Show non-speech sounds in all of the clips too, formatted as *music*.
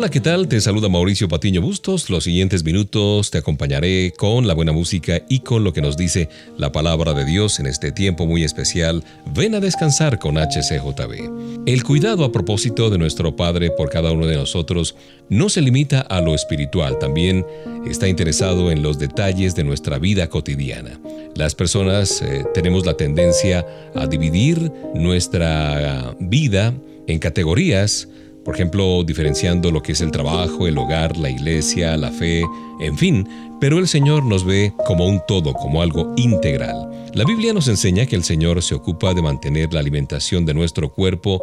Hola, ¿qué tal? Te saluda Mauricio Patiño Bustos. Los siguientes minutos te acompañaré con la buena música y con lo que nos dice la palabra de Dios en este tiempo muy especial. Ven a descansar con HCJB. El cuidado a propósito de nuestro Padre por cada uno de nosotros no se limita a lo espiritual, también está interesado en los detalles de nuestra vida cotidiana. Las personas eh, tenemos la tendencia a dividir nuestra vida en categorías por ejemplo, diferenciando lo que es el trabajo, el hogar, la iglesia, la fe, en fin, pero el Señor nos ve como un todo, como algo integral. La Biblia nos enseña que el Señor se ocupa de mantener la alimentación de nuestro cuerpo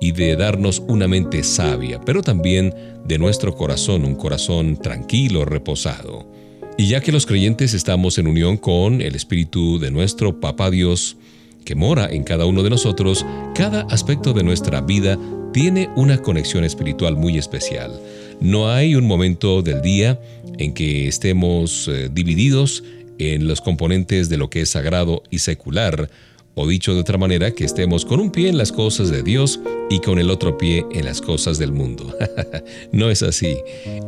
y de darnos una mente sabia, pero también de nuestro corazón, un corazón tranquilo, reposado. Y ya que los creyentes estamos en unión con el Espíritu de nuestro Papá Dios, que mora en cada uno de nosotros, cada aspecto de nuestra vida tiene una conexión espiritual muy especial. No hay un momento del día en que estemos eh, divididos en los componentes de lo que es sagrado y secular, o dicho de otra manera, que estemos con un pie en las cosas de Dios y con el otro pie en las cosas del mundo. *laughs* no es así.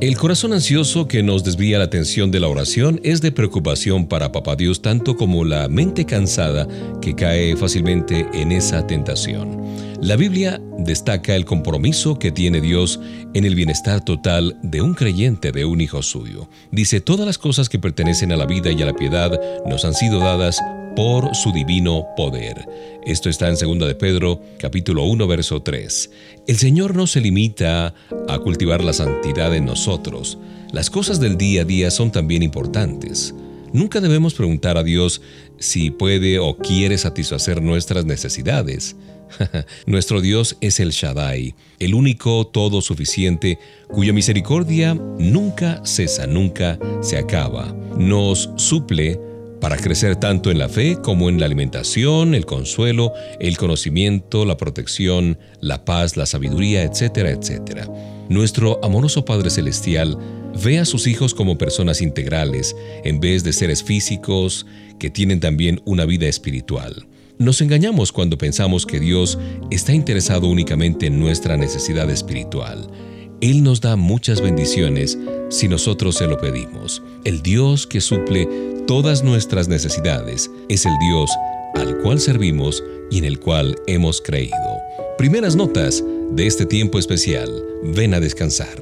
El corazón ansioso que nos desvía la atención de la oración es de preocupación para Papá Dios tanto como la mente cansada que cae fácilmente en esa tentación. La Biblia destaca el compromiso que tiene Dios en el bienestar total de un creyente, de un hijo suyo. Dice, todas las cosas que pertenecen a la vida y a la piedad nos han sido dadas por su divino poder. Esto está en 2 de Pedro, capítulo 1, verso 3. El Señor no se limita a cultivar la santidad en nosotros. Las cosas del día a día son también importantes. Nunca debemos preguntar a Dios si puede o quiere satisfacer nuestras necesidades. *laughs* Nuestro Dios es el Shaddai, el único todo suficiente, cuya misericordia nunca cesa, nunca se acaba. Nos suple para crecer tanto en la fe como en la alimentación, el consuelo, el conocimiento, la protección, la paz, la sabiduría, etcétera, etcétera. Nuestro amoroso Padre Celestial ve a sus hijos como personas integrales, en vez de seres físicos que tienen también una vida espiritual. Nos engañamos cuando pensamos que Dios está interesado únicamente en nuestra necesidad espiritual. Él nos da muchas bendiciones si nosotros se lo pedimos. El Dios que suple todas nuestras necesidades es el Dios al cual servimos y en el cual hemos creído. Primeras notas de este tiempo especial. Ven a descansar.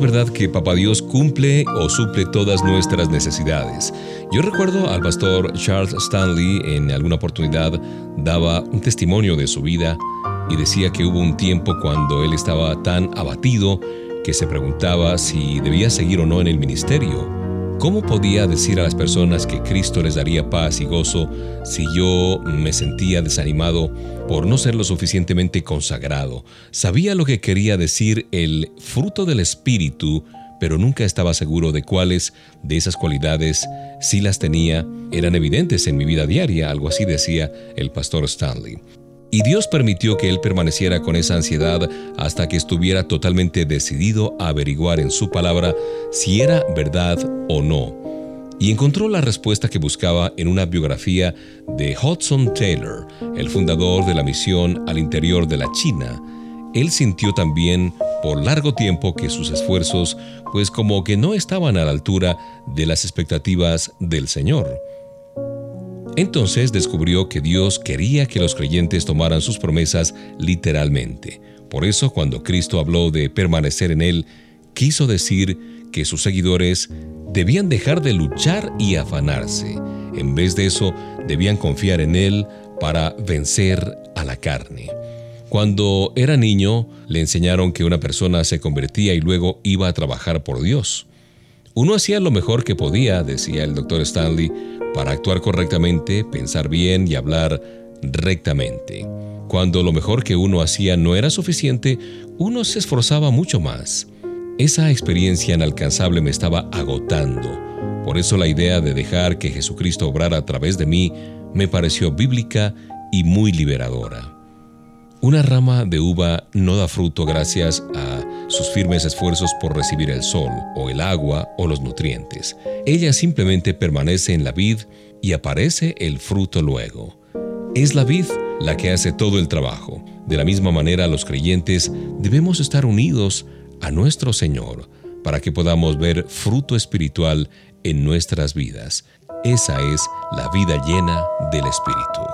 Verdad que Papá Dios cumple o suple todas nuestras necesidades. Yo recuerdo al pastor Charles Stanley en alguna oportunidad daba un testimonio de su vida y decía que hubo un tiempo cuando él estaba tan abatido que se preguntaba si debía seguir o no en el ministerio. ¿Cómo podía decir a las personas que Cristo les daría paz y gozo si yo me sentía desanimado por no ser lo suficientemente consagrado? Sabía lo que quería decir el fruto del Espíritu, pero nunca estaba seguro de cuáles de esas cualidades, si las tenía, eran evidentes en mi vida diaria, algo así decía el pastor Stanley. Y Dios permitió que él permaneciera con esa ansiedad hasta que estuviera totalmente decidido a averiguar en su palabra si era verdad o no. Y encontró la respuesta que buscaba en una biografía de Hudson Taylor, el fundador de la misión al interior de la China. Él sintió también por largo tiempo que sus esfuerzos pues como que no estaban a la altura de las expectativas del Señor. Entonces descubrió que Dios quería que los creyentes tomaran sus promesas literalmente. Por eso cuando Cristo habló de permanecer en Él, quiso decir que sus seguidores debían dejar de luchar y afanarse. En vez de eso, debían confiar en Él para vencer a la carne. Cuando era niño, le enseñaron que una persona se convertía y luego iba a trabajar por Dios. Uno hacía lo mejor que podía, decía el doctor Stanley, para actuar correctamente, pensar bien y hablar rectamente. Cuando lo mejor que uno hacía no era suficiente, uno se esforzaba mucho más. Esa experiencia inalcanzable me estaba agotando. Por eso la idea de dejar que Jesucristo obrara a través de mí me pareció bíblica y muy liberadora. Una rama de uva no da fruto gracias a sus firmes esfuerzos por recibir el sol, o el agua, o los nutrientes. Ella simplemente permanece en la vid y aparece el fruto luego. Es la vid la que hace todo el trabajo. De la misma manera los creyentes debemos estar unidos a nuestro Señor para que podamos ver fruto espiritual en nuestras vidas. Esa es la vida llena del Espíritu.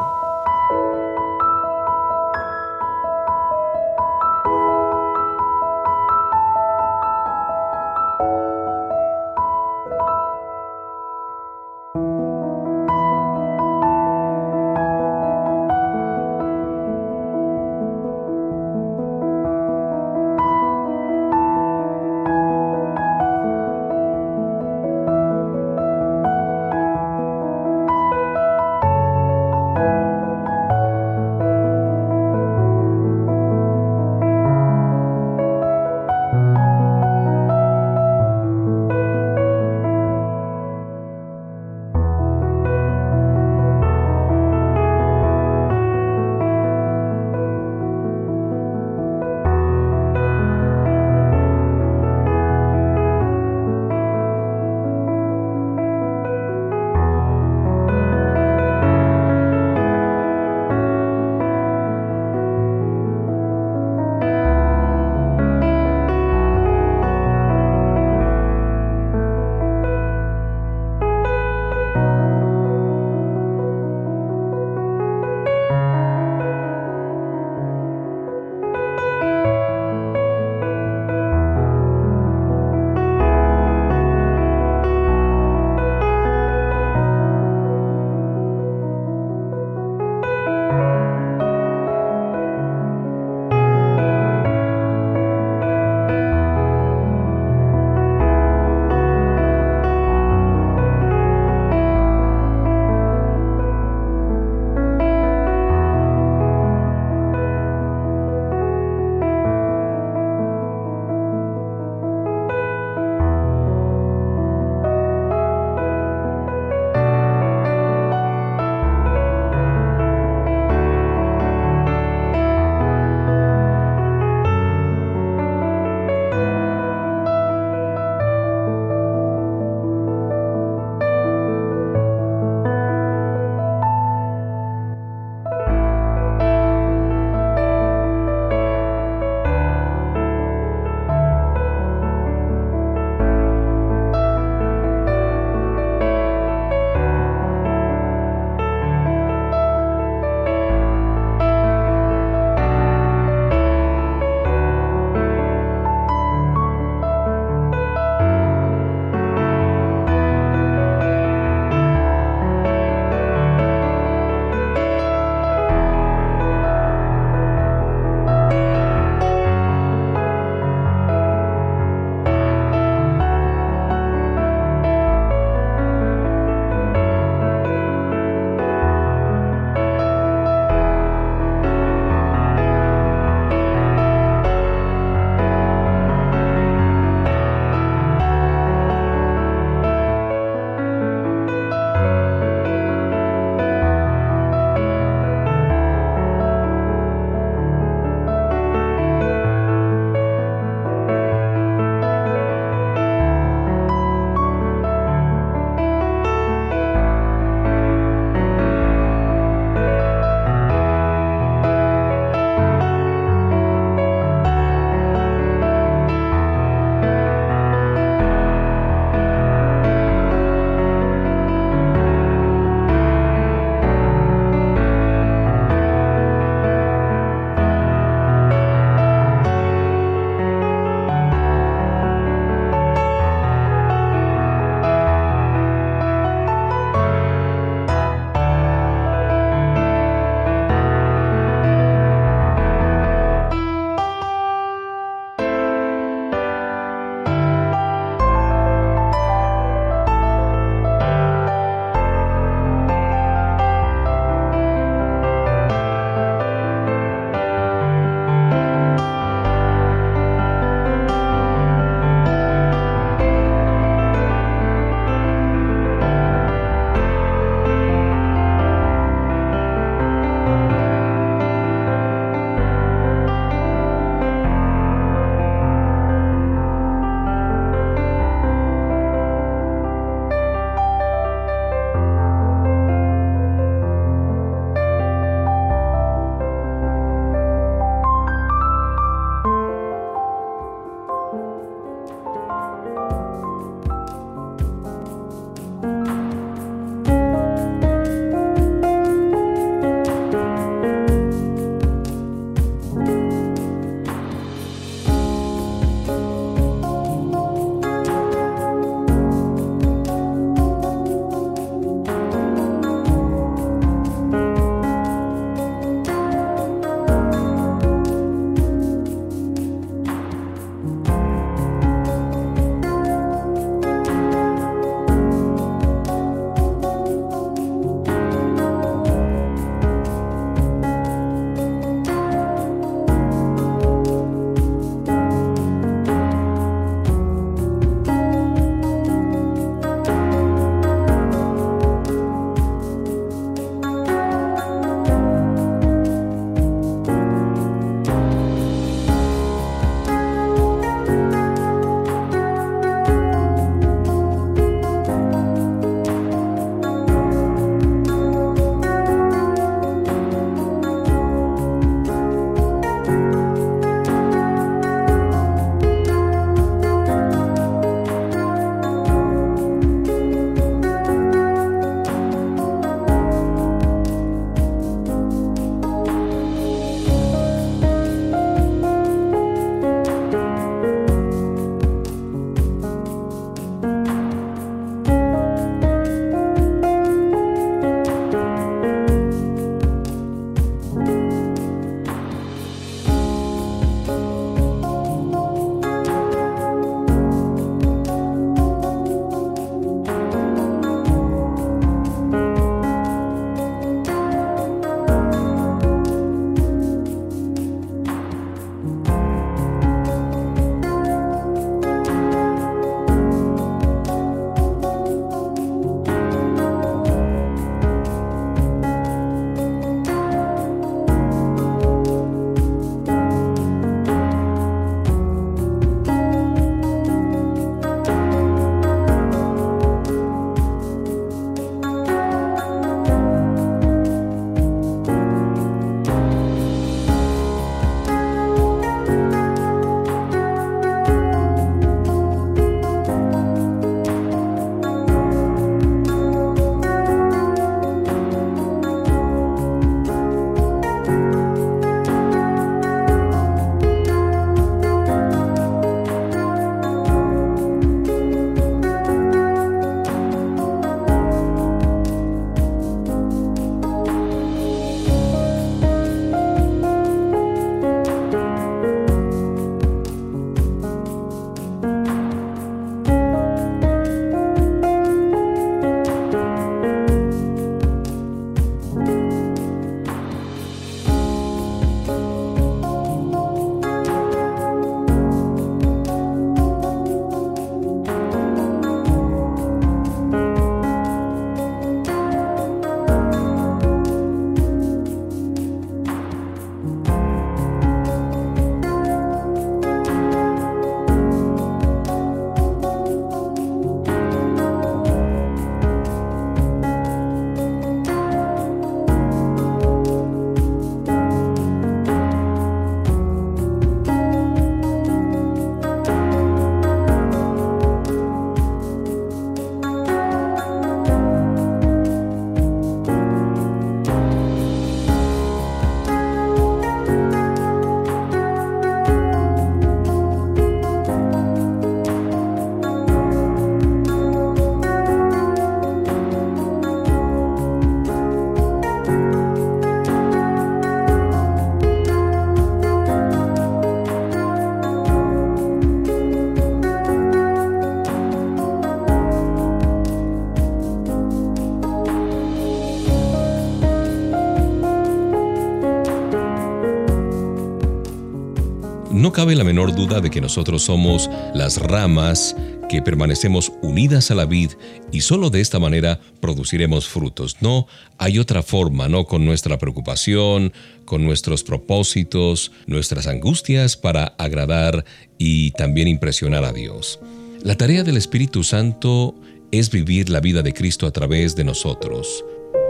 Cabe la menor duda de que nosotros somos las ramas que permanecemos unidas a la vid y solo de esta manera produciremos frutos. No hay otra forma, no con nuestra preocupación, con nuestros propósitos, nuestras angustias para agradar y también impresionar a Dios. La tarea del Espíritu Santo es vivir la vida de Cristo a través de nosotros.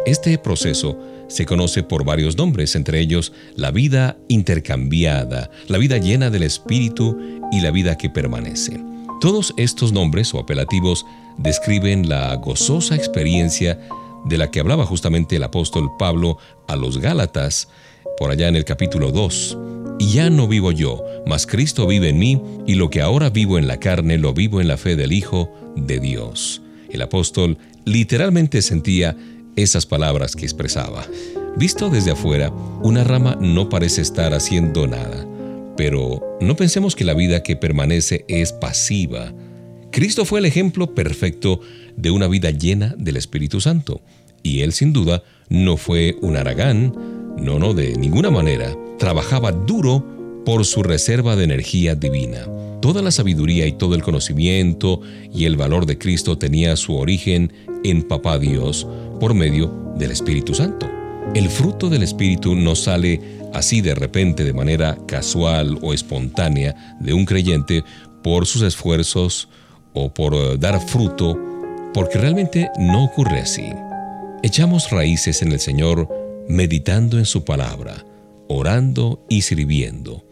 Este proceso se conoce por varios nombres, entre ellos la vida intercambiada, la vida llena del Espíritu y la vida que permanece. Todos estos nombres o apelativos describen la gozosa experiencia de la que hablaba justamente el apóstol Pablo a los Gálatas, por allá en el capítulo 2. Y ya no vivo yo, mas Cristo vive en mí, y lo que ahora vivo en la carne lo vivo en la fe del Hijo de Dios. El apóstol literalmente sentía esas palabras que expresaba. Visto desde afuera, una rama no parece estar haciendo nada, pero no pensemos que la vida que permanece es pasiva. Cristo fue el ejemplo perfecto de una vida llena del Espíritu Santo, y él sin duda no fue un aragán, no, no, de ninguna manera, trabajaba duro por su reserva de energía divina. Toda la sabiduría y todo el conocimiento y el valor de Cristo tenía su origen en Papá Dios por medio del Espíritu Santo. El fruto del Espíritu no sale así de repente de manera casual o espontánea de un creyente por sus esfuerzos o por eh, dar fruto, porque realmente no ocurre así. Echamos raíces en el Señor meditando en su palabra, orando y sirviendo.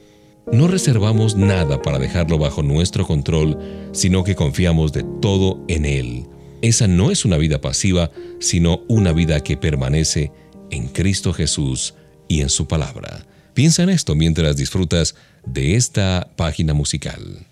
No reservamos nada para dejarlo bajo nuestro control, sino que confiamos de todo en Él. Esa no es una vida pasiva, sino una vida que permanece en Cristo Jesús y en su palabra. Piensa en esto mientras disfrutas de esta página musical.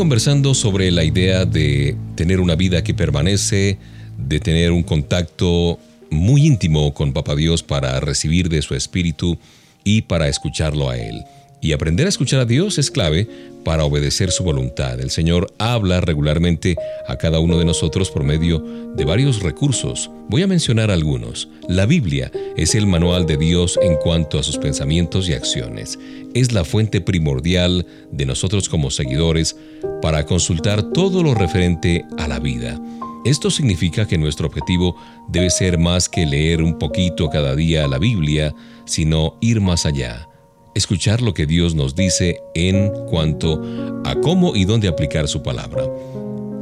Conversando sobre la idea de tener una vida que permanece, de tener un contacto muy íntimo con Papa Dios para recibir de su espíritu y para escucharlo a Él. Y aprender a escuchar a Dios es clave para obedecer su voluntad. El Señor habla regularmente a cada uno de nosotros por medio de varios recursos. Voy a mencionar algunos. La Biblia es el manual de Dios en cuanto a sus pensamientos y acciones. Es la fuente primordial de nosotros como seguidores para consultar todo lo referente a la vida. Esto significa que nuestro objetivo debe ser más que leer un poquito cada día la Biblia, sino ir más allá escuchar lo que Dios nos dice en cuanto a cómo y dónde aplicar su palabra.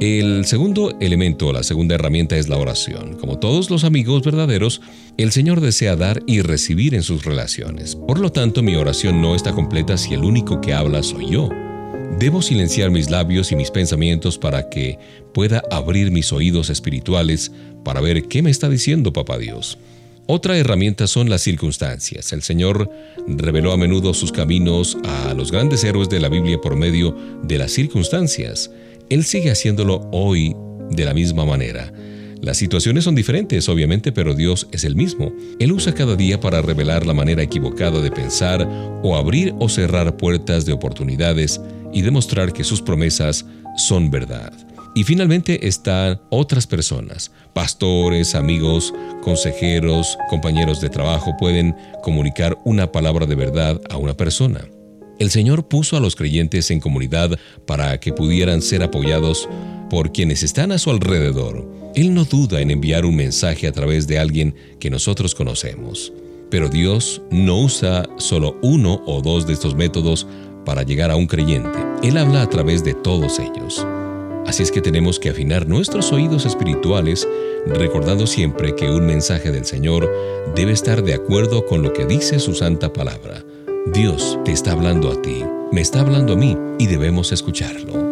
El segundo elemento, la segunda herramienta es la oración. Como todos los amigos verdaderos, el Señor desea dar y recibir en sus relaciones. Por lo tanto, mi oración no está completa si el único que habla soy yo. Debo silenciar mis labios y mis pensamientos para que pueda abrir mis oídos espirituales para ver qué me está diciendo Papá Dios. Otra herramienta son las circunstancias. El Señor reveló a menudo sus caminos a los grandes héroes de la Biblia por medio de las circunstancias. Él sigue haciéndolo hoy de la misma manera. Las situaciones son diferentes, obviamente, pero Dios es el mismo. Él usa cada día para revelar la manera equivocada de pensar o abrir o cerrar puertas de oportunidades y demostrar que sus promesas son verdad. Y finalmente están otras personas, pastores, amigos, consejeros, compañeros de trabajo pueden comunicar una palabra de verdad a una persona. El Señor puso a los creyentes en comunidad para que pudieran ser apoyados por quienes están a su alrededor. Él no duda en enviar un mensaje a través de alguien que nosotros conocemos. Pero Dios no usa solo uno o dos de estos métodos para llegar a un creyente. Él habla a través de todos ellos. Así es que tenemos que afinar nuestros oídos espirituales, recordando siempre que un mensaje del Señor debe estar de acuerdo con lo que dice su santa palabra. Dios te está hablando a ti, me está hablando a mí y debemos escucharlo.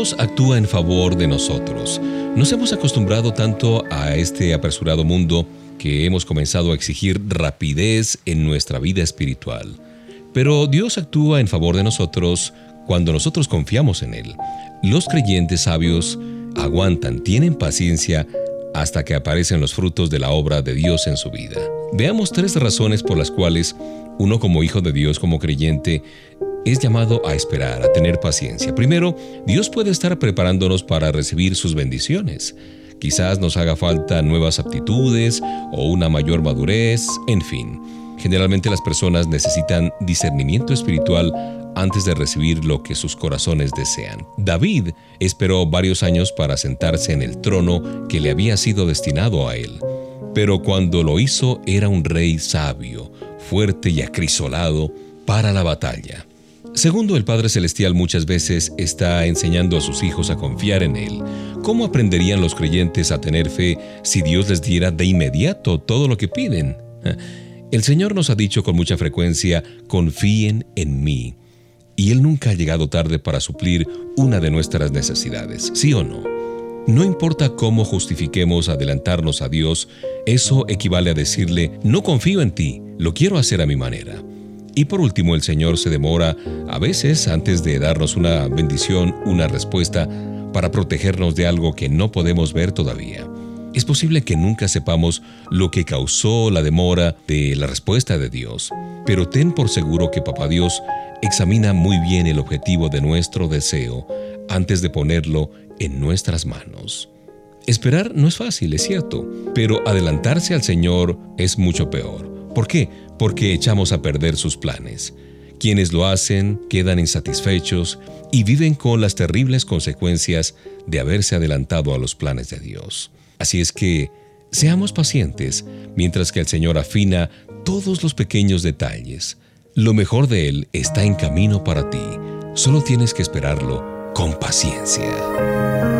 Dios actúa en favor de nosotros. Nos hemos acostumbrado tanto a este apresurado mundo que hemos comenzado a exigir rapidez en nuestra vida espiritual. Pero Dios actúa en favor de nosotros cuando nosotros confiamos en Él. Los creyentes sabios aguantan, tienen paciencia hasta que aparecen los frutos de la obra de Dios en su vida. Veamos tres razones por las cuales uno como hijo de Dios, como creyente, es llamado a esperar, a tener paciencia. Primero, Dios puede estar preparándonos para recibir sus bendiciones. Quizás nos haga falta nuevas aptitudes o una mayor madurez, en fin. Generalmente las personas necesitan discernimiento espiritual antes de recibir lo que sus corazones desean. David esperó varios años para sentarse en el trono que le había sido destinado a él. Pero cuando lo hizo era un rey sabio, fuerte y acrisolado para la batalla. Segundo, el Padre Celestial muchas veces está enseñando a sus hijos a confiar en Él. ¿Cómo aprenderían los creyentes a tener fe si Dios les diera de inmediato todo lo que piden? *laughs* El Señor nos ha dicho con mucha frecuencia, confíen en mí. Y Él nunca ha llegado tarde para suplir una de nuestras necesidades, ¿sí o no? No importa cómo justifiquemos adelantarnos a Dios, eso equivale a decirle, no confío en ti, lo quiero hacer a mi manera. Y por último, el Señor se demora a veces antes de darnos una bendición, una respuesta, para protegernos de algo que no podemos ver todavía. Es posible que nunca sepamos lo que causó la demora de la respuesta de Dios, pero ten por seguro que Papá Dios examina muy bien el objetivo de nuestro deseo antes de ponerlo en nuestras manos. Esperar no es fácil, es cierto, pero adelantarse al Señor es mucho peor. ¿Por qué? Porque echamos a perder sus planes. Quienes lo hacen quedan insatisfechos y viven con las terribles consecuencias de haberse adelantado a los planes de Dios. Así es que seamos pacientes mientras que el Señor afina todos los pequeños detalles. Lo mejor de Él está en camino para ti. Solo tienes que esperarlo con paciencia.